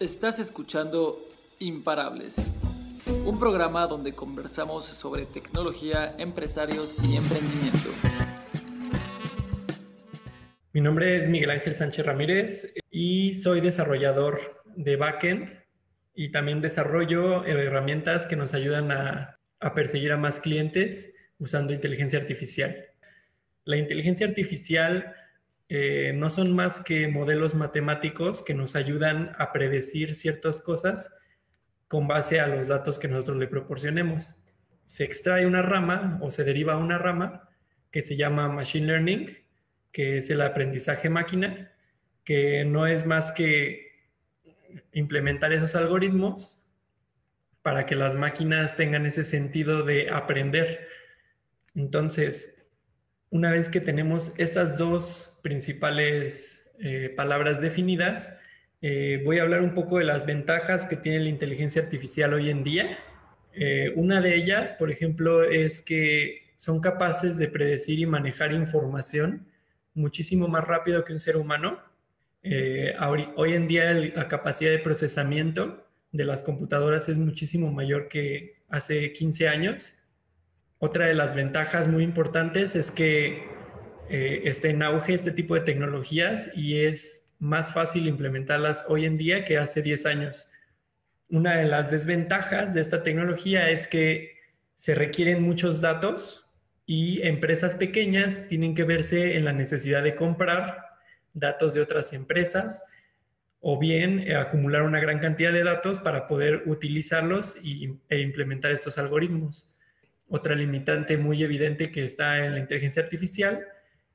Estás escuchando Imparables, un programa donde conversamos sobre tecnología, empresarios y emprendimiento. Mi nombre es Miguel Ángel Sánchez Ramírez y soy desarrollador de backend y también desarrollo herramientas que nos ayudan a, perseguir a más clientes usando inteligencia artificial. La inteligencia artificial eh, no son más que modelos matemáticos que nos ayudan a predecir ciertas cosas con base a los datos que nosotros le proporcionemos. Se extrae una rama o se deriva una rama que se llama Machine Learning, que es el aprendizaje máquina, que no es más que implementar esos algoritmos para que las máquinas tengan ese sentido de aprender. Entonces, una vez que tenemos esas dos principales eh, palabras definidas, eh, voy a hablar un poco de las ventajas que tiene la inteligencia artificial hoy en día. Eh, una de ellas, por ejemplo, es que son capaces de predecir y manejar información muchísimo más rápido que un ser humano. hoy en día la capacidad de procesamiento de las computadoras es muchísimo mayor que hace 15 años otra de las ventajas muy importantes es que eh, en auge este tipo de tecnologías y es más fácil implementarlas hoy en día que hace 10 años. Una de las desventajas de esta tecnología es que se requieren muchos datos y empresas pequeñas tienen que verse en la necesidad de comprar datos de otras empresas o bien eh, acumular una gran cantidad de datos para poder utilizarlos e implementar estos algoritmos. Otra limitante muy evidente que está en la inteligencia artificial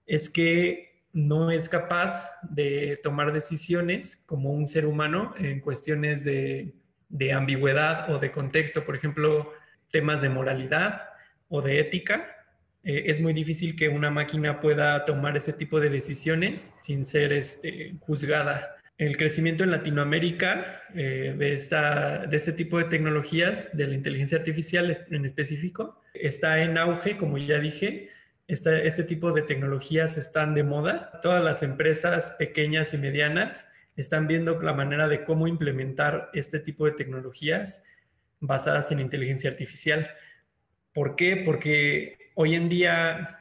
es que no es capaz de tomar decisiones como un ser humano en cuestiones de, ambigüedad o de contexto, por ejemplo, temas de moralidad o de ética. Eh, es muy difícil que una máquina pueda tomar ese tipo de decisiones sin ser este, juzgada el crecimiento en Latinoamérica eh, de, esta, de este tipo de tecnologías, de la inteligencia artificial en específico, está en auge, como ya dije. este tipo de tecnologías están de moda. Todas las empresas pequeñas y medianas están viendo la manera de cómo implementar este tipo de tecnologías basadas en inteligencia artificial. ¿Por qué? Porque hoy en día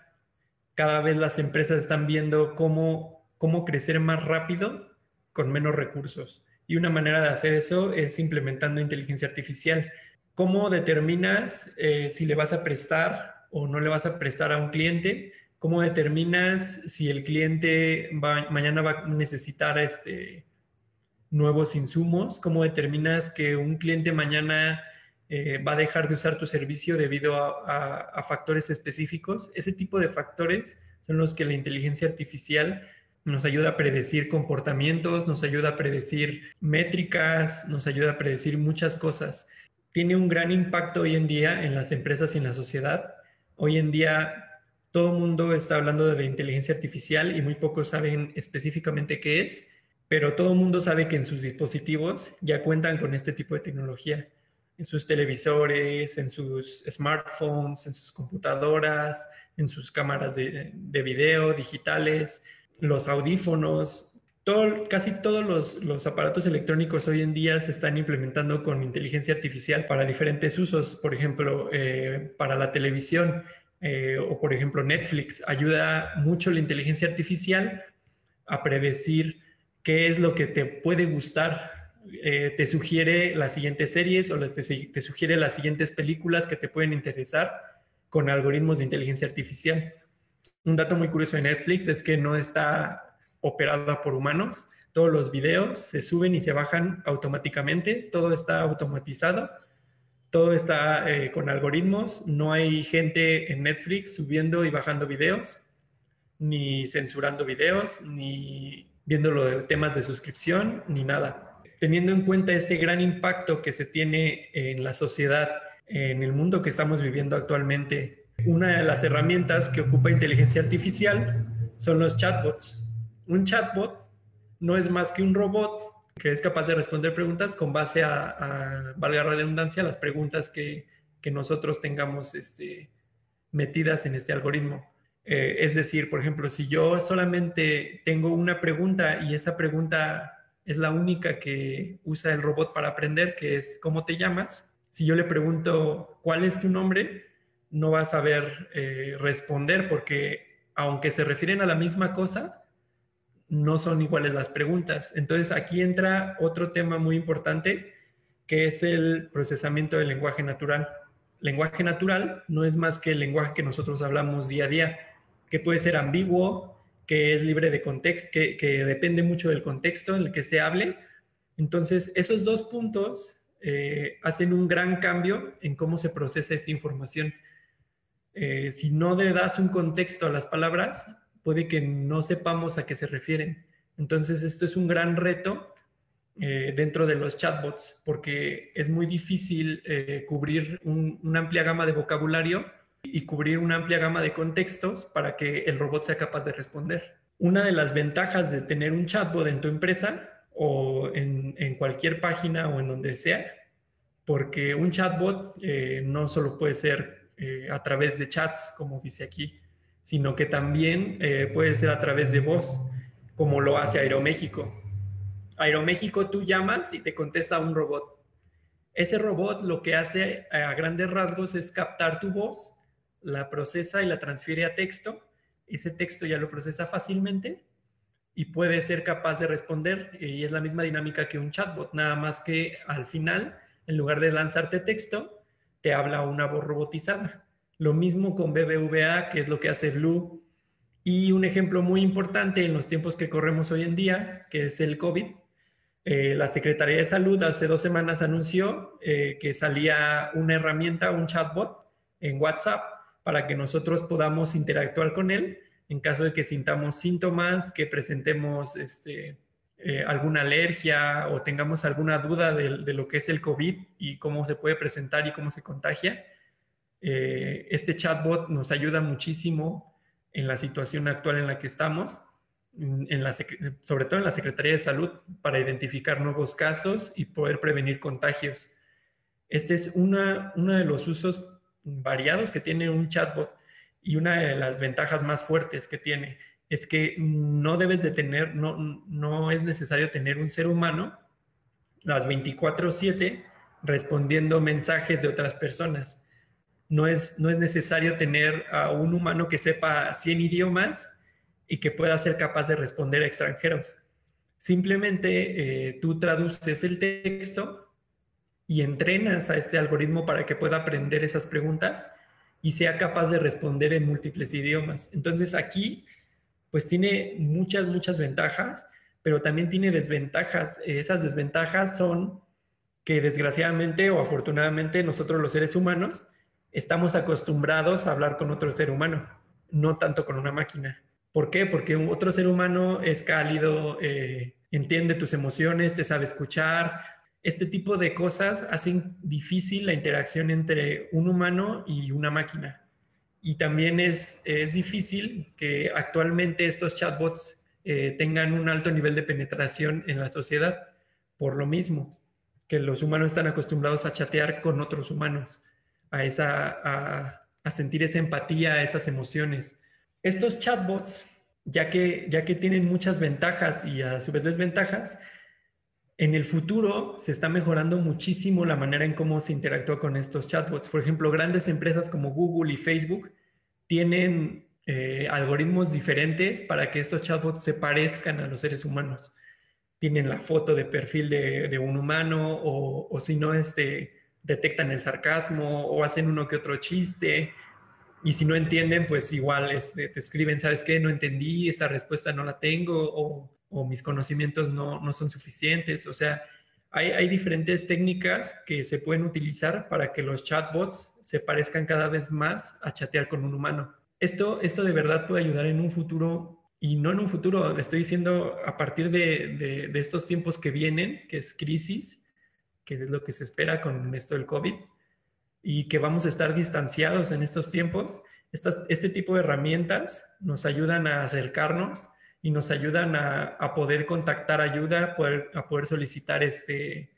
cada vez las empresas están viendo cómo, cómo crecer más rápido con menos recursos. Y una manera de hacer eso es implementando inteligencia artificial. ¿Cómo determinas eh, si le vas a prestar o no le vas a prestar a un cliente? ¿Cómo determinas si el cliente mañana va a necesitar este, nuevos insumos? ¿Cómo determinas que un cliente mañana eh, va a dejar de usar tu servicio debido a factores específicos? Ese tipo de factores son los que la inteligencia artificial nos ayuda a predecir comportamientos, nos ayuda a predecir métricas, nos ayuda a predecir muchas cosas. Tiene un gran impacto hoy en día en las empresas y en la sociedad. Hoy en día todo el mundo está hablando de inteligencia artificial y muy pocos saben específicamente qué es, pero todo el mundo sabe que en sus dispositivos ya cuentan con este tipo de tecnología. En sus televisores, en sus smartphones, en sus computadoras, en sus cámaras de, de video digitales, los audífonos, casi todos los, aparatos electrónicos hoy en día se están implementando con inteligencia artificial para diferentes usos, por ejemplo, eh, para la televisión eh, o por ejemplo Netflix. Ayuda mucho la inteligencia artificial a predecir qué es lo que te puede gustar. Eh, te sugiere las siguientes series o te, te sugiere las siguientes películas que te pueden interesar con algoritmos de inteligencia artificial. Un dato muy curioso de Netflix es que no está operada por humanos. Todos los videos se suben y se bajan automáticamente. Todo está automatizado. Todo está eh, con algoritmos. No hay gente en Netflix subiendo y bajando videos, ni censurando videos, ni viendo los temas de suscripción, ni nada. Teniendo en cuenta este gran impacto que se tiene en la sociedad, en el mundo que estamos viviendo actualmente, una de las herramientas que ocupa inteligencia artificial son los chatbots. Un chatbot no es más que un robot que es capaz de responder preguntas con base a, valga la redundancia, las preguntas que, nosotros tengamos este, metidas en este algoritmo. Eh, es decir, por ejemplo, si yo solamente tengo una pregunta y esa pregunta es la única que usa el robot para aprender, que es cómo te llamas. Si yo le pregunto cuál es tu nombre, no va a saber eh, responder porque aunque se refieren a la misma cosa, no son iguales las preguntas. Entonces aquí entra otro tema muy importante, que es el procesamiento del lenguaje natural. Lenguaje natural no es más que el lenguaje que nosotros hablamos día a día, que puede ser ambiguo, que es libre de contexto, que, depende mucho del contexto en el que se hable. Entonces, esos dos puntos eh, hacen un gran cambio en cómo se procesa esta información. Eh, si no le das un contexto a las palabras, puede que no sepamos a qué se refieren. Entonces, esto es un gran reto eh, dentro de los chatbots, porque es muy difícil cubrir una amplia gama de vocabulario y cubrir una amplia gama de contextos para que el robot sea capaz de responder. Una de las ventajas de tener un chatbot en tu empresa o en, cualquier página o en donde sea, porque un chatbot eh, no solo puede ser eh, a través de chats, como dice aquí, sino que también eh, puede ser a través de voz, como lo hace Aeroméxico. Aeroméxico tú llamas y te contesta un robot. Ese robot lo que hace a grandes rasgos es captar tu voz la procesa y la transfiere a texto. Ese texto ya lo procesa fácilmente y puede ser capaz de responder. Y es la misma dinámica que un chatbot, nada más que al final, en lugar de lanzarte texto, te habla una voz robotizada. Lo mismo con BBVA, que es lo que hace Blue. Y un ejemplo muy importante en los tiempos que corremos hoy en día, que es el COVID. Eh, la Secretaría de Salud hace dos semanas anunció eh, que salía una herramienta, un chatbot en WhatsApp para que nosotros podamos interactuar con él en caso de que sintamos síntomas, que presentemos este, eh, alguna alergia o tengamos alguna duda de, lo que es el COVID y cómo se puede presentar y cómo se contagia. Eh, este chatbot nos ayuda muchísimo en la situación actual en la que estamos, en la, sobre todo en la Secretaría de Salud, para identificar nuevos casos y poder prevenir contagios. Este es una, uno de los usos variados que tiene un chatbot y una de las ventajas más fuertes que tiene es que no debes de tener, no, no es necesario tener un ser humano las 24/7 respondiendo mensajes de otras personas. No es, no es necesario tener a un humano que sepa 100 idiomas y que pueda ser capaz de responder a extranjeros. Simplemente eh, tú traduces el texto y entrenas a este algoritmo para que pueda aprender esas preguntas y sea capaz de responder en múltiples idiomas. Entonces aquí, pues tiene muchas, muchas ventajas, pero también tiene desventajas. Esas desventajas son que desgraciadamente o afortunadamente nosotros los seres humanos estamos acostumbrados a hablar con otro ser humano, no tanto con una máquina. ¿Por qué? Porque otro ser humano es cálido, eh, entiende tus emociones, te sabe escuchar, este tipo de cosas hacen difícil la interacción entre un humano y una máquina. Y también es, es difícil que actualmente estos chatbots eh, tengan un alto nivel de penetración en la sociedad, por lo mismo, que los humanos están acostumbrados a chatear con otros humanos, a, esa, a, a sentir esa empatía, a esas emociones. Estos chatbots, ya que, ya que tienen muchas ventajas y a su vez desventajas, en el futuro se está mejorando muchísimo la manera en cómo se interactúa con estos chatbots. Por ejemplo, grandes empresas como Google y Facebook tienen eh, algoritmos diferentes para que estos chatbots se parezcan a los seres humanos. Tienen la foto de perfil de, un humano o, si no, este, detectan el sarcasmo o hacen uno que otro chiste. Y si no entienden, pues igual este, te escriben, ¿sabes qué? No entendí, esta respuesta no la tengo o mis conocimientos no, no son suficientes. O sea, hay, hay, diferentes técnicas que se pueden utilizar para que los chatbots se parezcan cada vez más a chatear con un humano. Esto, esto de verdad puede ayudar en un futuro, y no en un futuro, estoy diciendo a partir de, de, de estos tiempos que vienen, que es crisis, que es lo que se espera con esto del COVID, y que vamos a estar distanciados en estos tiempos. Estas, este tipo de herramientas nos ayudan a acercarnos y nos ayudan a, poder contactar ayuda, a poder solicitar este,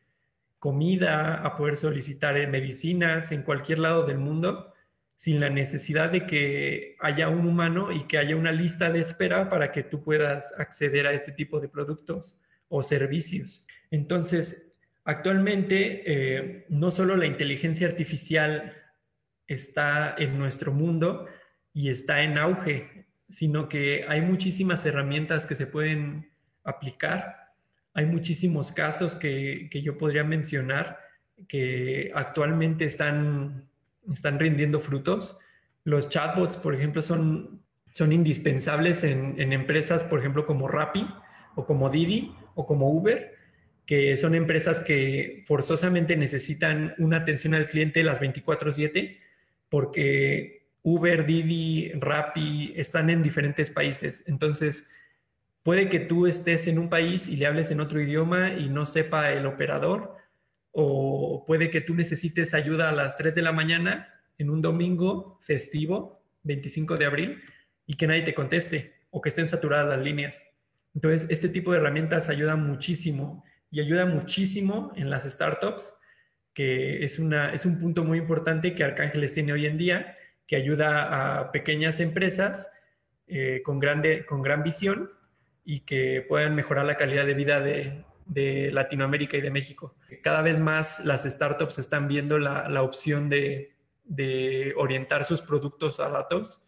comida, a poder solicitar eh, medicinas en cualquier lado del mundo, sin la necesidad de que haya un humano y que haya una lista de espera para que tú puedas acceder a este tipo de productos o servicios. Entonces, actualmente eh, no solo la inteligencia artificial está en nuestro mundo y está en auge, sino que hay muchísimas herramientas que se pueden aplicar. Hay muchísimos casos que, yo podría mencionar que actualmente están, están rindiendo frutos. Los chatbots, por ejemplo, son, son indispensables en, en empresas, por ejemplo, como Rappi o como Didi o como Uber, que son empresas que forzosamente necesitan una atención al cliente las 24/7 porque Uber, Didi, Rappi están en diferentes países. Entonces, puede que tú estés en un país y le hables en otro idioma y no sepa el operador, o puede que tú necesites ayuda a las 3 de la mañana en un domingo festivo, 25 de abril, y que nadie te conteste o que estén saturadas las líneas. Entonces, este tipo de herramientas ayuda muchísimo y ayuda muchísimo en las startups, que es, una, es un punto muy importante que Arcángeles tiene hoy en día, que ayuda a pequeñas empresas eh, con, grande, con gran visión y que puedan mejorar la calidad de vida de, Latinoamérica y de México. Cada vez más las startups están viendo la, la opción de, de, orientar sus productos a datos,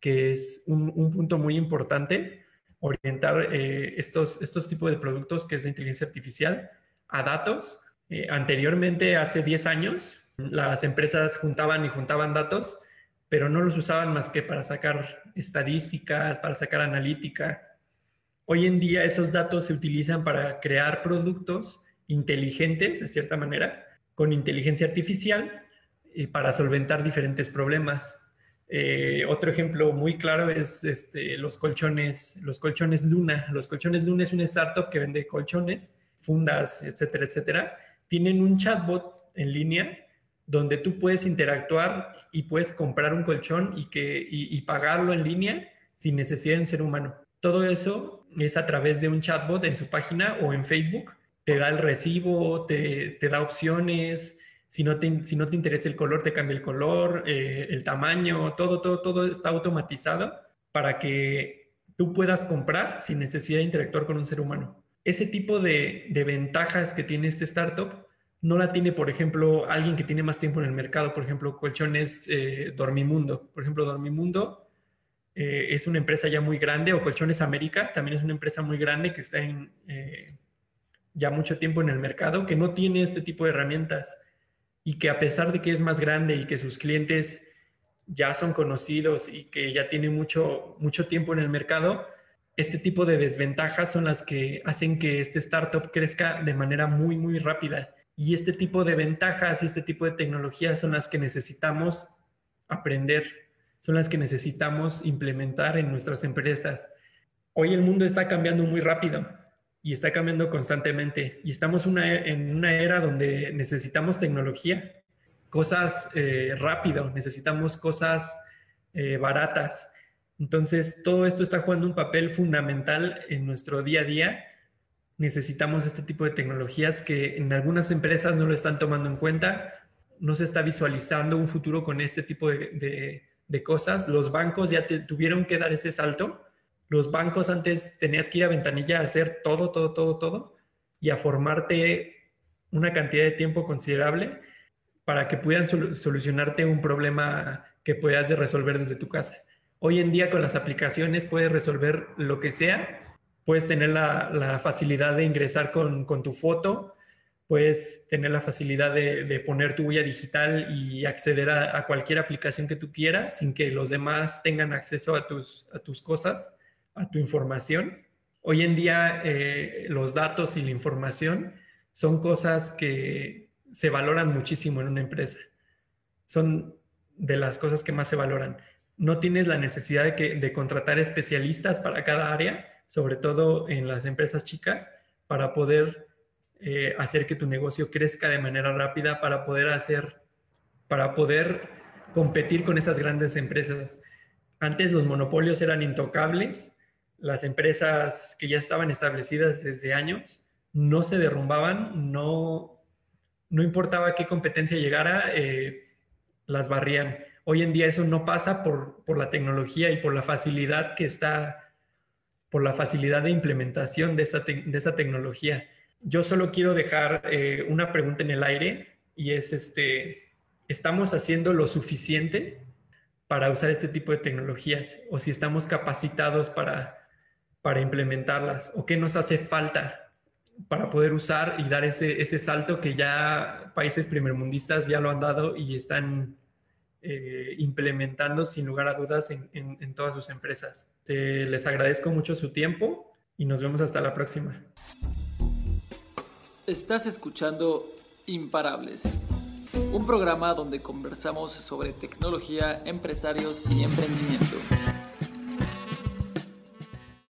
que es un, un punto muy importante orientar eh, estos, estos tipos de productos que es de inteligencia artificial a datos. Eh, anteriormente, hace 10 años, las empresas juntaban y juntaban datos, pero no los usaban más que para sacar estadísticas, para sacar analítica. Hoy en día esos datos se utilizan para crear productos inteligentes, de cierta manera, con inteligencia artificial y para solventar diferentes problemas. Eh, otro ejemplo muy claro es este, los colchones, los colchones Luna. Los colchones Luna es una startup que vende colchones, fundas, etcétera, etcétera. Tienen un chatbot en línea donde tú puedes interactuar y puedes comprar un colchón y, que, y, pagarlo en línea sin necesidad de ser humano. Todo eso es a través de un chatbot en su página o en Facebook. Te da el recibo, te, te da opciones, si no te, si no te interesa el color, te cambia el color, eh, el tamaño, todo, todo, todo está automatizado para que tú puedas comprar sin necesidad de interactuar con un ser humano. Ese tipo de, de ventajas que tiene este startup no la tiene, por ejemplo, alguien que tiene más tiempo en el mercado, por ejemplo, Colchones eh, Dormimundo. Por ejemplo, Dormimundo eh, es una empresa ya muy grande, o Colchones América también es una empresa muy grande que está en, ya mucho tiempo en el mercado, que no tiene este tipo de herramientas y que a pesar de que es más grande y que sus clientes ya son conocidos y que ya tiene mucho, mucho tiempo en el mercado, este tipo de desventajas son las que hacen que este startup crezca de manera muy, muy rápida. Y este tipo de ventajas y este tipo de tecnologías son las que necesitamos aprender, son las que necesitamos implementar en nuestras empresas. Hoy el mundo está cambiando muy rápido y está cambiando constantemente. Y estamos en una era donde necesitamos tecnología, cosas eh, rápido, necesitamos cosas eh, baratas. Entonces, todo esto está jugando un papel fundamental en nuestro día a día. Necesitamos este tipo de tecnologías que en algunas empresas no lo están tomando en cuenta. No se está visualizando un futuro con este tipo de, de cosas. Los bancos ya tuvieron que dar ese salto los bancos antes tenías que ir a ventanilla a hacer todo, todo, todo, todo y a formarte una cantidad de tiempo considerable para que pudieran solucionarte un problema que puedas resolver desde tu casa. Hoy en día con las aplicaciones puedes resolver lo que sea, puedes tener la, facilidad de ingresar con, tu foto, puedes tener la facilidad de, poner tu huella digital y acceder a, a, cualquier aplicación que tú quieras sin que los demás tengan acceso a tus, a tus cosas a tu información. Hoy en día eh, los datos y la información son cosas que se valoran muchísimo en una empresa. Son de las cosas que más se valoran. No tienes la necesidad de, que, de contratar especialistas para cada área, sobre todo en las empresas chicas, para poder eh, hacer que tu negocio crezca de manera rápida, para poder hacer, para poder competir con esas grandes empresas. Antes los monopolios eran intocables las empresas que ya estaban establecidas desde años no se derrumbaban, no, no importaba qué competencia llegara, eh, las barrían. Hoy en día eso no pasa por, la tecnología y por la facilidad que está, por la facilidad de implementación de esta, de esta tecnología. Yo solo quiero dejar eh, una pregunta en el aire y es, este, ¿estamos haciendo lo suficiente para usar este tipo de tecnologías? ¿O si estamos capacitados para, para implementarlas? ¿O qué nos hace falta para poder usar y dar ese, ese salto que ya países primermundistas ya lo han dado y están eh, implementando sin lugar a dudas en, en, todas sus empresas. les agradezco mucho su tiempo y nos vemos hasta la próxima. Estás escuchando Imparables, un programa donde conversamos sobre tecnología, empresarios y emprendimiento.